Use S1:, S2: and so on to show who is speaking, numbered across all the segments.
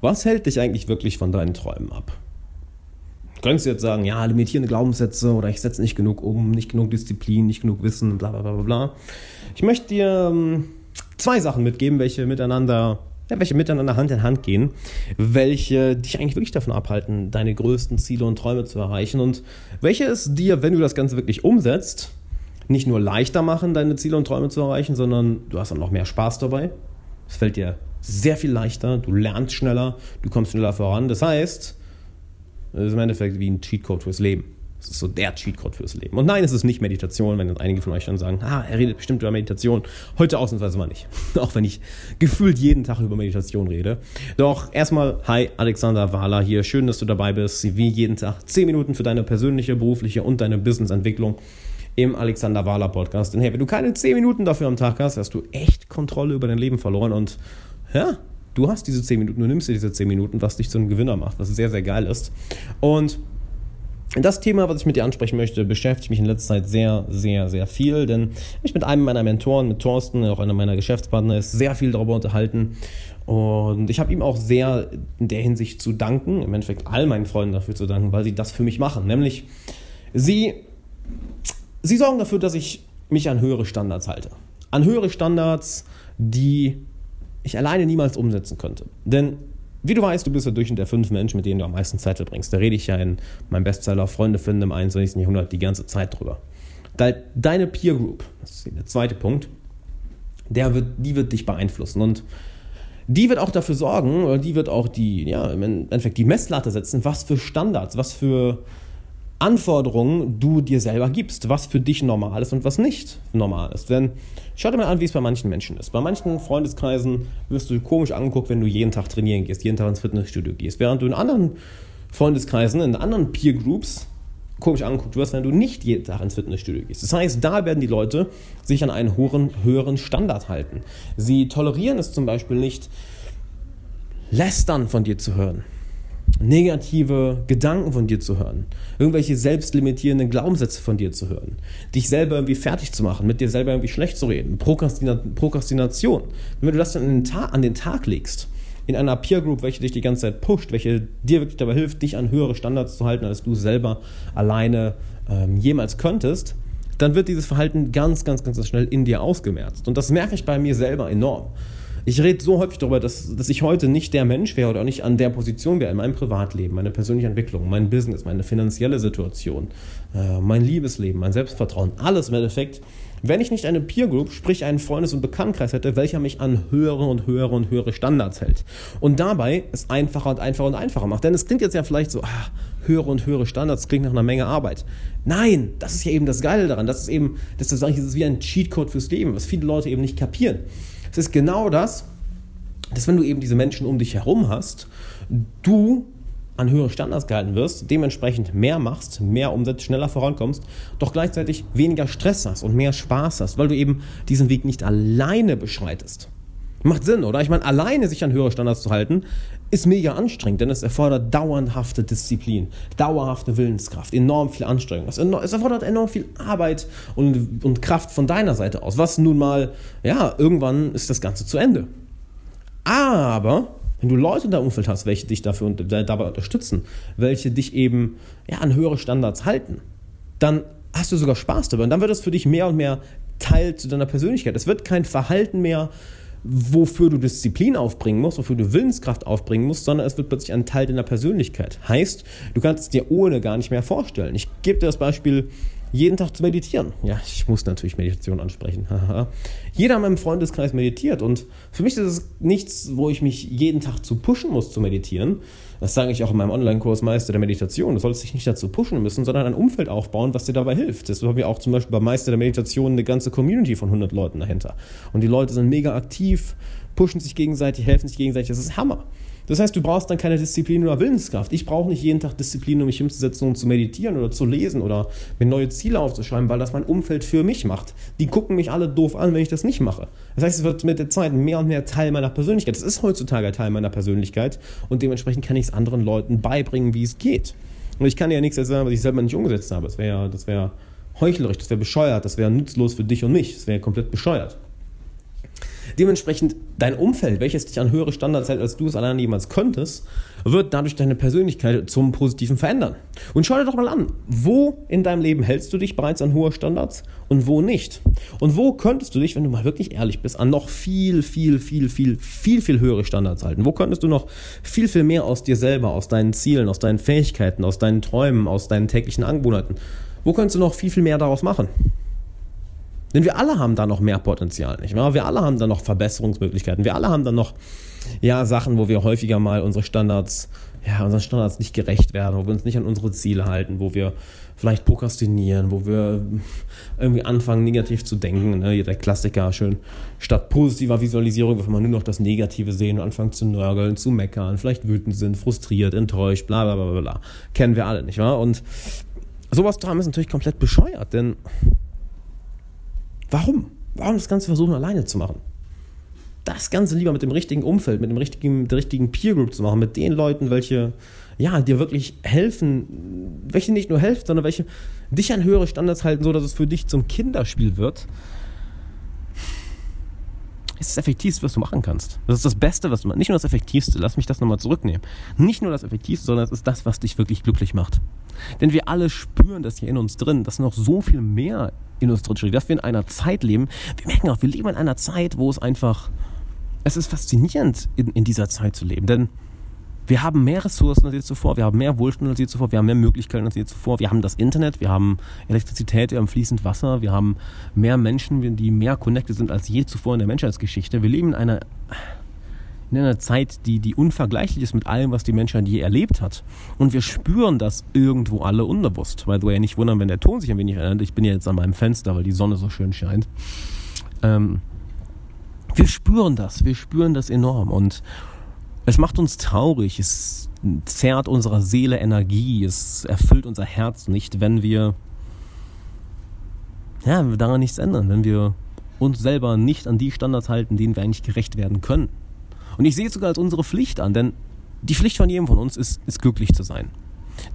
S1: Was hält dich eigentlich wirklich von deinen Träumen ab? Du könntest jetzt sagen, ja, limitierende Glaubenssätze oder ich setze nicht genug um, nicht genug Disziplin, nicht genug Wissen, bla bla bla bla. Ich möchte dir ähm, zwei Sachen mitgeben, welche miteinander, ja, welche miteinander Hand in Hand gehen, welche dich eigentlich wirklich davon abhalten, deine größten Ziele und Träume zu erreichen und welche es dir, wenn du das Ganze wirklich umsetzt, nicht nur leichter machen, deine Ziele und Träume zu erreichen, sondern du hast auch noch mehr Spaß dabei. Es fällt dir sehr viel leichter, du lernst schneller, du kommst schneller voran. Das heißt, es ist im Endeffekt wie ein Cheatcode fürs Leben. Es ist so der Cheatcode fürs Leben. Und nein, es ist nicht Meditation, wenn jetzt einige von euch dann sagen, ah, er redet bestimmt über Meditation. Heute ausnahmsweise mal nicht. Auch wenn ich gefühlt jeden Tag über Meditation rede. Doch erstmal, hi, Alexander Wahler hier. Schön, dass du dabei bist. Wie jeden Tag 10 Minuten für deine persönliche, berufliche und deine Businessentwicklung im Alexander Wahler Podcast. Denn hey, wenn du keine 10 Minuten dafür am Tag hast, hast du echt Kontrolle über dein Leben verloren und ja, du hast diese 10 Minuten, du nimmst dir diese 10 Minuten, was dich zu einem Gewinner macht, was sehr, sehr geil ist. Und das Thema, was ich mit dir ansprechen möchte, beschäftigt mich in letzter Zeit sehr, sehr, sehr viel, denn ich mit einem meiner Mentoren, mit Thorsten, auch einer meiner Geschäftspartner, ist sehr viel darüber unterhalten. Und ich habe ihm auch sehr in der Hinsicht zu danken, im Endeffekt all meinen Freunden dafür zu danken, weil sie das für mich machen. Nämlich, sie, sie sorgen dafür, dass ich mich an höhere Standards halte. An höhere Standards, die ich alleine niemals umsetzen könnte. Denn wie du weißt, du bist der Durchschnitt der fünf Menschen, mit denen du am meisten Zeit verbringst. Da rede ich ja in meinem Bestseller Freunde finden im 21. Jahrhundert die ganze Zeit drüber. Deine Peer Group, das ist der zweite Punkt, der wird, die wird dich beeinflussen. Und die wird auch dafür sorgen, oder die wird auch die, ja, im Endeffekt die Messlatte setzen, was für Standards, was für Anforderungen du dir selber gibst, was für dich normal ist und was nicht normal ist. Denn schau dir mal an, wie es bei manchen Menschen ist. Bei manchen Freundeskreisen wirst du komisch angeguckt, wenn du jeden Tag trainieren gehst, jeden Tag ins Fitnessstudio gehst, während du in anderen Freundeskreisen, in anderen Peer Groups komisch angeguckt wirst, wenn du nicht jeden Tag ins Fitnessstudio gehst. Das heißt, da werden die Leute sich an einen hohen, höheren Standard halten. Sie tolerieren es zum Beispiel nicht, Lästern von dir zu hören negative Gedanken von dir zu hören, irgendwelche selbstlimitierenden Glaubenssätze von dir zu hören, dich selber irgendwie fertig zu machen, mit dir selber irgendwie schlecht zu reden, Prokrastina Prokrastination. Wenn du das dann den an den Tag legst, in einer Peer Group, welche dich die ganze Zeit pusht, welche dir wirklich dabei hilft, dich an höhere Standards zu halten, als du selber alleine ähm, jemals könntest, dann wird dieses Verhalten ganz, ganz, ganz schnell in dir ausgemerzt. Und das merke ich bei mir selber enorm. Ich rede so häufig darüber, dass, dass ich heute nicht der Mensch wäre oder auch nicht an der Position wäre in meinem Privatleben, meine persönliche Entwicklung, mein Business, meine finanzielle Situation, äh, mein Liebesleben, mein Selbstvertrauen, alles im Endeffekt, wenn ich nicht eine Peer Group, sprich einen Freundes- und Bekanntenkreis hätte, welcher mich an höhere und höhere und höhere Standards hält. Und dabei es einfacher und einfacher und einfacher macht. Denn es klingt jetzt ja vielleicht so, ah, höhere und höhere Standards klingt nach einer Menge Arbeit. Nein, das ist ja eben das Geile daran. Das ist eben, das ist, das ist wie ein Cheatcode fürs Leben, was viele Leute eben nicht kapieren. Es ist genau das, dass wenn du eben diese Menschen um dich herum hast, du an höhere Standards gehalten wirst, dementsprechend mehr machst, mehr umsetzt, schneller vorankommst, doch gleichzeitig weniger Stress hast und mehr Spaß hast, weil du eben diesen Weg nicht alleine beschreitest. Macht Sinn, oder? Ich meine, alleine sich an höhere Standards zu halten, ist mega anstrengend, denn es erfordert dauerhafte Disziplin, dauerhafte Willenskraft, enorm viel Anstrengung. Es erfordert enorm viel Arbeit und, und Kraft von deiner Seite aus. Was nun mal, ja, irgendwann ist das Ganze zu Ende. Aber wenn du Leute in deinem Umfeld hast, welche dich dafür dabei unterstützen, welche dich eben ja, an höhere Standards halten, dann hast du sogar Spaß dabei. Und dann wird es für dich mehr und mehr Teil zu deiner Persönlichkeit. Es wird kein Verhalten mehr, wofür du Disziplin aufbringen musst, wofür du Willenskraft aufbringen musst, sondern es wird plötzlich ein Teil deiner Persönlichkeit. Heißt, du kannst es dir ohne gar nicht mehr vorstellen. Ich gebe dir das Beispiel, jeden Tag zu meditieren. Ja, ich muss natürlich Meditation ansprechen. Jeder in meinem Freundeskreis meditiert und für mich ist es nichts, wo ich mich jeden Tag zu pushen muss zu meditieren. Das sage ich auch in meinem Online-Kurs Meister der Meditation. Du sollst dich nicht dazu pushen müssen, sondern ein Umfeld aufbauen, was dir dabei hilft. Deshalb haben wir auch zum Beispiel bei Meister der Meditation eine ganze Community von 100 Leuten dahinter. Und die Leute sind mega aktiv, pushen sich gegenseitig, helfen sich gegenseitig. Das ist Hammer. Das heißt, du brauchst dann keine Disziplin oder Willenskraft. Ich brauche nicht jeden Tag Disziplin, um mich hinzusetzen und zu meditieren oder zu lesen oder mir neue Ziele aufzuschreiben, weil das mein Umfeld für mich macht. Die gucken mich alle doof an, wenn ich das nicht mache. Das heißt, es wird mit der Zeit mehr und mehr Teil meiner Persönlichkeit. Es ist heutzutage Teil meiner Persönlichkeit und dementsprechend kann ich es anderen Leuten beibringen, wie es geht. Und ich kann ja nichts sagen, was ich selber nicht umgesetzt habe. Das wäre das wäre heuchlerisch, das wäre bescheuert, das wäre nutzlos für dich und mich, das wäre komplett bescheuert. Dementsprechend dein Umfeld, welches dich an höhere Standards hält, als du es alleine jemals könntest, wird dadurch deine Persönlichkeit zum Positiven verändern. Und schau dir doch mal an, wo in deinem Leben hältst du dich bereits an hohe Standards und wo nicht? Und wo könntest du dich, wenn du mal wirklich ehrlich bist, an noch viel, viel, viel, viel, viel, viel höhere Standards halten? Wo könntest du noch viel, viel mehr aus dir selber, aus deinen Zielen, aus deinen Fähigkeiten, aus deinen Träumen, aus deinen täglichen Angewohnheiten, wo könntest du noch viel, viel mehr daraus machen? Denn wir alle haben da noch mehr Potenzial, nicht wahr? Wir alle haben da noch Verbesserungsmöglichkeiten. Wir alle haben da noch ja, Sachen, wo wir häufiger mal unsere Standards, ja, unseren Standards nicht gerecht werden, wo wir uns nicht an unsere Ziele halten, wo wir vielleicht prokrastinieren, wo wir irgendwie anfangen, negativ zu denken. Ne? Der Klassiker schön. Statt positiver Visualisierung will man nur noch das Negative sehen und anfangen zu nörgeln, zu meckern, vielleicht wütend sind, frustriert, enttäuscht, bla bla bla bla. Kennen wir alle, nicht wahr? Und sowas zu haben ist natürlich komplett bescheuert, denn Warum? Warum das Ganze versuchen, alleine zu machen? Das Ganze lieber mit dem richtigen Umfeld, mit dem richtigen, der richtigen Peer Group zu machen, mit den Leuten, welche ja, dir wirklich helfen, welche nicht nur helfen, sondern welche dich an höhere Standards halten, so dass es für dich zum Kinderspiel wird ist das Effektivste, was du machen kannst. Das ist das Beste, was du machst. Nicht nur das Effektivste, lass mich das nochmal zurücknehmen. Nicht nur das Effektivste, sondern es ist das, was dich wirklich glücklich macht. Denn wir alle spüren das hier in uns drin, dass noch so viel mehr in uns drin steht, dass wir in einer Zeit leben. Wir merken auch, wir leben in einer Zeit, wo es einfach, es ist faszinierend, in, in dieser Zeit zu leben. Denn wir haben mehr Ressourcen als je zuvor, wir haben mehr Wohlstand als je zuvor, wir haben mehr Möglichkeiten als je zuvor, wir haben das Internet, wir haben Elektrizität, wir haben fließend Wasser, wir haben mehr Menschen, die mehr connected sind als je zuvor in der Menschheitsgeschichte. Wir leben in einer, in einer Zeit, die, die unvergleichlich ist mit allem, was die Menschheit je erlebt hat. Und wir spüren das irgendwo alle unbewusst. Weil du ja nicht wundern, wenn der Ton sich ein wenig ändert. Ich bin ja jetzt an meinem Fenster, weil die Sonne so schön scheint. Ähm, wir spüren das, wir spüren das enorm. Und es macht uns traurig, es zerrt unserer Seele Energie, es erfüllt unser Herz nicht, wenn wir, ja, wenn wir daran nichts ändern, wenn wir uns selber nicht an die Standards halten, denen wir eigentlich gerecht werden können. Und ich sehe es sogar als unsere Pflicht an, denn die Pflicht von jedem von uns ist, ist glücklich zu sein.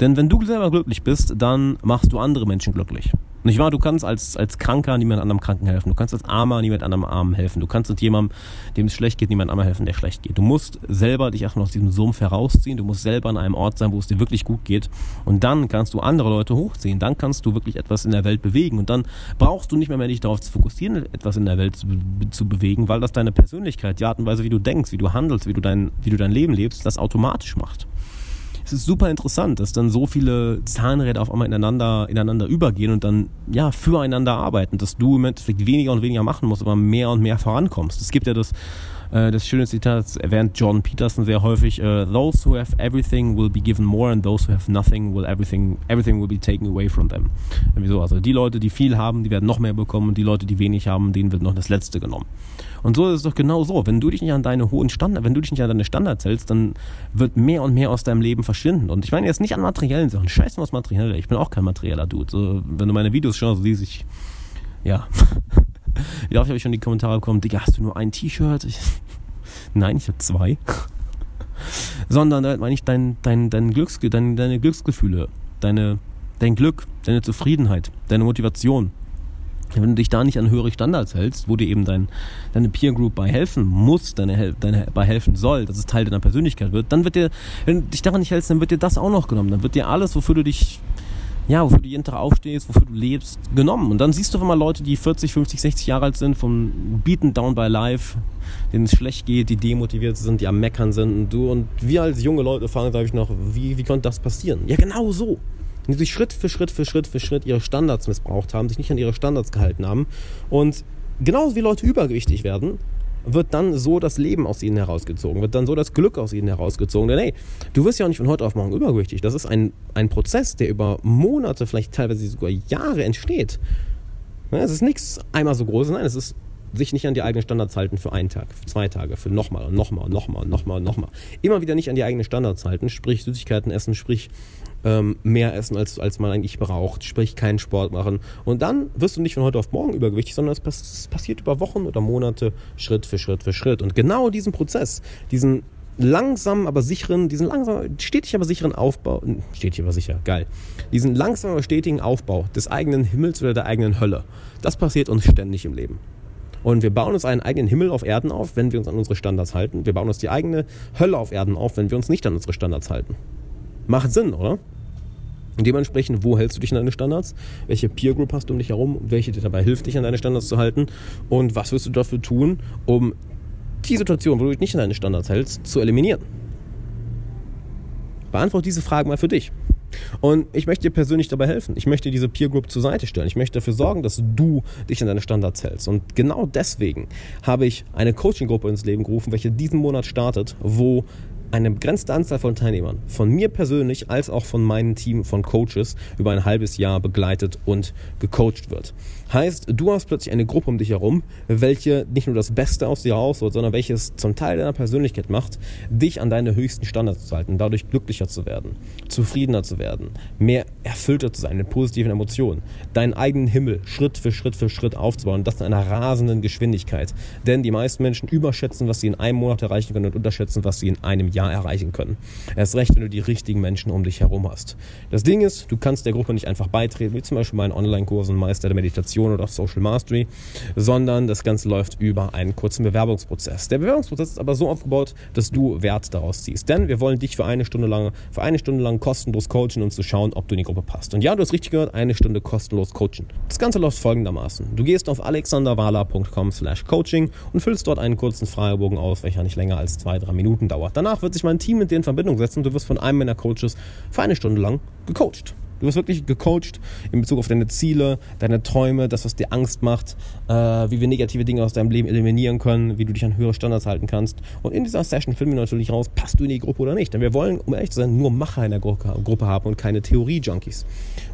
S1: Denn wenn du selber glücklich bist, dann machst du andere Menschen glücklich. Nicht wahr? Du kannst als, als Kranker niemand anderem Kranken helfen. Du kannst als Armer niemand anderem Armen helfen. Du kannst mit jemandem, dem es schlecht geht, niemand anderem helfen, der schlecht geht. Du musst selber dich erstmal aus diesem Sumpf herausziehen. Du musst selber an einem Ort sein, wo es dir wirklich gut geht. Und dann kannst du andere Leute hochziehen. Dann kannst du wirklich etwas in der Welt bewegen. Und dann brauchst du nicht mehr, mehr dich darauf zu fokussieren, etwas in der Welt zu, zu bewegen, weil das deine Persönlichkeit, die Art und Weise, wie du denkst, wie du handelst, wie du dein, wie du dein Leben lebst, das automatisch macht ist super interessant, dass dann so viele Zahnräder auf einmal ineinander, ineinander übergehen und dann ja füreinander arbeiten, dass du im Endeffekt weniger und weniger machen musst, aber mehr und mehr vorankommst. Es gibt ja das, äh, das schöne Zitat, erwähnt John Peterson sehr häufig, uh, those who have everything will be given more and those who have nothing will everything, everything will be taken away from them. Irgendwie so, also die Leute, die viel haben, die werden noch mehr bekommen und die Leute, die wenig haben, denen wird noch das Letzte genommen. Und so ist es doch genau so. Wenn du dich nicht an deine hohen Standards, wenn du dich nicht an deine Standards hältst, dann wird mehr und mehr aus deinem Leben verschwinden. Und ich meine jetzt nicht an materiellen Sachen. Scheiß mal was materielle. Ich bin auch kein materieller Dude. So, wenn du meine Videos schaust, siehst ich, ja. Wie oft habe ich schon die Kommentare bekommen, Digga, hast du nur ein T-Shirt? Nein, ich habe zwei. Sondern halt meine ich dein, dein, dein Glücks, dein, deine Glücksgefühle, deine, dein Glück, deine Zufriedenheit, deine Motivation, wenn du dich da nicht an höhere Standards hältst, wo dir eben dein, deine Peer Group bei helfen muss, deine, deine bei helfen soll, dass es Teil deiner Persönlichkeit wird, dann wird dir, wenn du dich daran nicht hältst, dann wird dir das auch noch genommen. Dann wird dir alles, wofür du dich, ja, wofür du jeden Tag aufstehst, wofür du lebst, genommen. Und dann siehst du mal Leute, die 40, 50, 60 Jahre alt sind, vom Beaten Down by Life, denen es schlecht geht, die demotiviert sind, die am Meckern sind und du und wir als junge Leute fragen, sage ich noch, wie, wie konnte das passieren? Ja, genau so die sich Schritt für Schritt für Schritt für Schritt ihre Standards missbraucht haben, sich nicht an ihre Standards gehalten haben. Und genauso wie Leute übergewichtig werden, wird dann so das Leben aus ihnen herausgezogen, wird dann so das Glück aus ihnen herausgezogen. Denn hey, du wirst ja auch nicht von heute auf morgen übergewichtig. Das ist ein, ein Prozess, der über Monate, vielleicht teilweise sogar Jahre entsteht. es ist nichts einmal so groß, nein, es ist sich nicht an die eigenen Standards halten für einen Tag, für zwei Tage, für nochmal und nochmal und nochmal und nochmal und nochmal. Immer wieder nicht an die eigenen Standards halten, sprich Süßigkeiten essen, sprich ähm, mehr essen, als, als man eigentlich braucht, sprich keinen Sport machen. Und dann wirst du nicht von heute auf morgen übergewichtig, sondern es, pass es passiert über Wochen oder Monate, Schritt für Schritt für Schritt. Und genau diesen Prozess, diesen langsam aber sicheren, diesen langsam, stetig aber sicheren Aufbau, hm, stetig aber sicher, geil, diesen langsam aber stetigen Aufbau des eigenen Himmels oder der eigenen Hölle, das passiert uns ständig im Leben. Und wir bauen uns einen eigenen Himmel auf Erden auf, wenn wir uns an unsere Standards halten. Wir bauen uns die eigene Hölle auf Erden auf, wenn wir uns nicht an unsere Standards halten. Macht Sinn, oder? Und dementsprechend, wo hältst du dich an deine Standards? Welche Peer Group hast du um dich herum? Welche dir dabei hilft, dich an deine Standards zu halten? Und was wirst du dafür tun, um die Situation, wo du dich nicht an deine Standards hältst, zu eliminieren? Beantworte diese Fragen mal für dich. Und ich möchte dir persönlich dabei helfen. Ich möchte diese Peer Group zur Seite stellen. Ich möchte dafür sorgen, dass du dich an deine Standards hältst. Und genau deswegen habe ich eine Coaching-Gruppe ins Leben gerufen, welche diesen Monat startet, wo eine begrenzte Anzahl von Teilnehmern, von mir persönlich als auch von meinem Team von Coaches, über ein halbes Jahr begleitet und gecoacht wird. Heißt, du hast plötzlich eine Gruppe um dich herum, welche nicht nur das Beste aus dir rausholt, sondern welches zum Teil deiner Persönlichkeit macht, dich an deine höchsten Standards zu halten, dadurch glücklicher zu werden, zufriedener zu werden, mehr erfüllter zu sein mit positiven Emotionen, deinen eigenen Himmel Schritt für Schritt für Schritt aufzubauen, das in einer rasenden Geschwindigkeit. Denn die meisten Menschen überschätzen, was sie in einem Monat erreichen können und unterschätzen, was sie in einem Jahr erreichen können. Erst recht, wenn du die richtigen Menschen um dich herum hast. Das Ding ist, du kannst der Gruppe nicht einfach beitreten, wie zum Beispiel meinen Online-Kursen Meister der Meditation oder Social Mastery, sondern das Ganze läuft über einen kurzen Bewerbungsprozess. Der Bewerbungsprozess ist aber so aufgebaut, dass du Wert daraus ziehst. Denn wir wollen dich für eine Stunde lang, für eine Stunde lang kostenlos coachen und zu schauen, ob du in die Gruppe passt. Und ja, du hast richtig gehört, eine Stunde kostenlos coachen. Das Ganze läuft folgendermaßen. Du gehst auf alexanderwala.com slash coaching und füllst dort einen kurzen Fragebogen aus, welcher nicht länger als zwei, drei Minuten dauert. Danach wird sich mein Team mit dir in Verbindung setzen und du wirst von einem meiner Coaches für eine Stunde lang gecoacht. Du wirst wirklich gecoacht in Bezug auf deine Ziele, deine Träume, das, was dir Angst macht, äh, wie wir negative Dinge aus deinem Leben eliminieren können, wie du dich an höhere Standards halten kannst. Und in dieser Session finden wir natürlich raus, passt du in die Gruppe oder nicht. Denn wir wollen, um ehrlich zu sein, nur Macher in der Gruppe haben und keine Theorie-Junkies.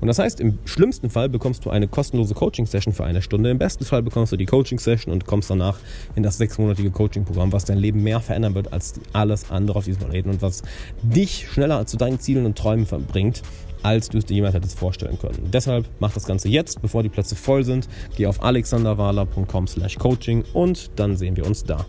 S1: Und das heißt, im schlimmsten Fall bekommst du eine kostenlose Coaching-Session für eine Stunde. Im besten Fall bekommst du die Coaching-Session und kommst danach in das sechsmonatige Coaching-Programm, was dein Leben mehr verändern wird als alles andere auf diesem Planeten und was dich schneller zu deinen Zielen und Träumen verbringt als du es dir jemals hättest vorstellen können. Deshalb mach das Ganze jetzt, bevor die Plätze voll sind. Geh auf alexanderwala.com slash coaching und dann sehen wir uns da.